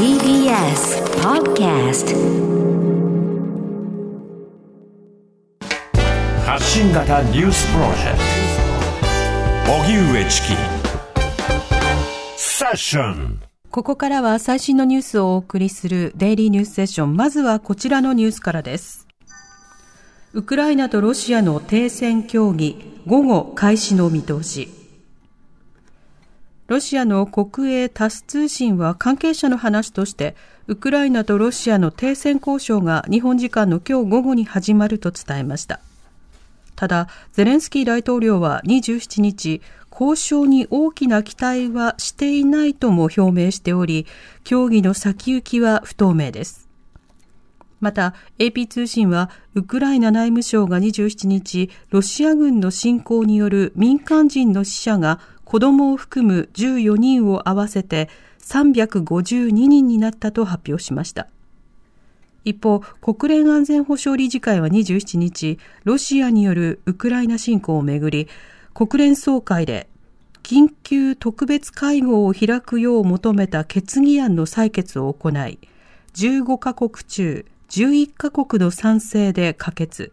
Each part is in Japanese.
TBS Podcast 発信型ニュースプロジェクト荻上チキセッションここからは最新のニュースをお送りするデイリーニュースセッション。まずはこちらのニュースからです。ウクライナとロシアの停戦協議、午後開始の見通し。ロシアの国営タス通信は関係者の話として、ウクライナとロシアの停戦交渉が日本時間の今日午後に始まると伝えました。ただ、ゼレンスキー大統領は27日、交渉に大きな期待はしていないとも表明しており、協議の先行きは不透明です。また、AP 通信は、ウクライナ内務省が27日、ロシア軍の侵攻による民間人の死者が子供を含む14人を合わせて352人になったと発表しました。一方、国連安全保障理事会は27日、ロシアによるウクライナ侵攻をめぐり、国連総会で緊急特別会合を開くよう求めた決議案の採決を行い、15カ国中11カ国の賛成で可決。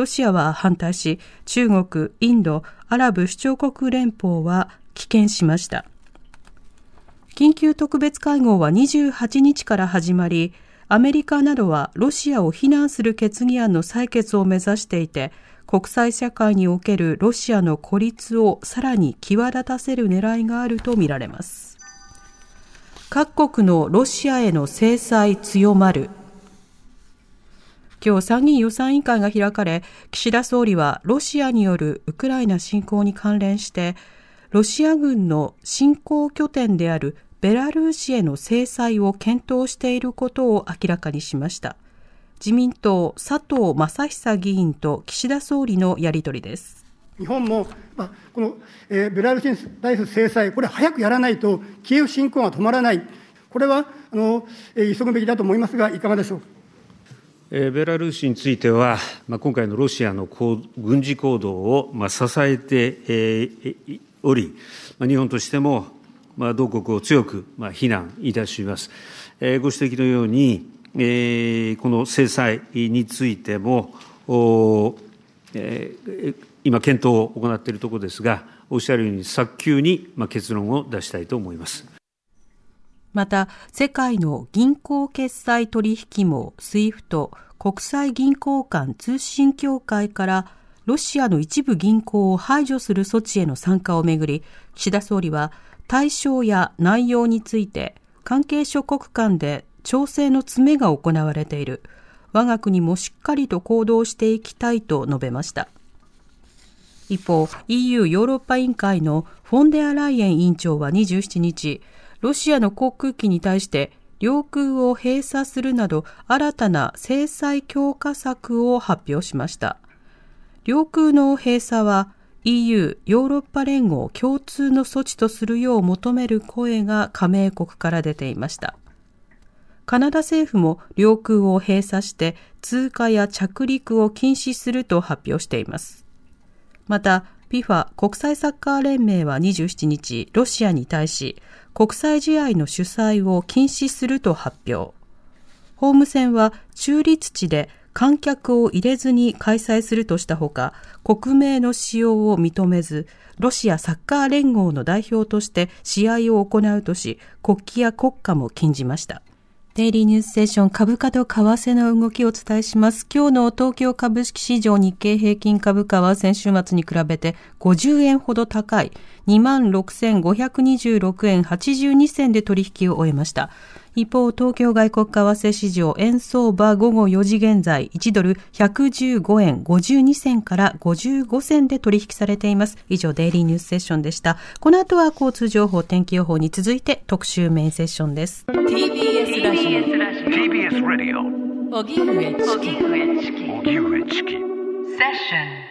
ロシアは反対し、中国、インド、アラブ首長国連邦は棄権しました。緊急特別会合は28日から始まり、アメリカなどはロシアを非難する決議案の採決を目指していて、国際社会におけるロシアの孤立をさらに際立たせる狙いがあるとみられます。各国のロシアへの制裁強まる今日参議院予算委員会が開かれ、岸田総理はロシアによるウクライナ侵攻に関連して、ロシア軍の侵攻拠点であるベラルーシへの制裁を検討していることを明らかにしました。自民党佐藤正久議員と岸田総理のやり取りです。日本も、まあ、この、えー、ベラルーシに対する制裁、これ、早くやらないと、キエフ侵攻が止まらない、これはあの、えー、急ぐべきだと思いますが、いかがでしょう？か。ベラルーシについては、今回のロシアの軍事行動を支えており、日本としても同国を強く非難いたします。ご指摘のように、この制裁についても、今、検討を行っているところですが、おっしゃるように、早急に結論を出したいと思います。また、世界の銀行決済取引網 SWIFT 国際銀行間通信協会からロシアの一部銀行を排除する措置への参加をめぐり、岸田総理は対象や内容について関係諸国間で調整の詰めが行われている。我が国もしっかりと行動していきたいと述べました。一方、EU ヨーロッパ委員会のフォンデアライエン委員長は27日、ロシアの航空機に対して領空を閉鎖するなど新たな制裁強化策を発表しました。領空の閉鎖は EU= ヨーロッパ連合共通の措置とするよう求める声が加盟国から出ていました。カナダ政府も領空を閉鎖して通過や着陸を禁止すると発表しています。また、FIFA 国際サッカー連盟は27日、ロシアに対し、国際試合の主催を禁止すると発表。ホーム戦は中立地で観客を入れずに開催するとしたほか、国名の使用を認めず、ロシアサッカー連合の代表として試合を行うとし、国旗や国歌も禁じました。デイリーニュースセッション株価と為替の動きをお伝えします。今日の東京株式市場日経平均株価は先週末に比べて50円ほど高い26,526円82銭で取引を終えました。一方、東京外国為替市場円相場午後4時現在1ドル115円52銭から55銭で取引されています。以上、デイリーニュースセッションでした。この後は交通情報、天気予報に続いて特集メインセッションです。TBS ラジオ TBS ラジオ荻上チキ荻上チキセッション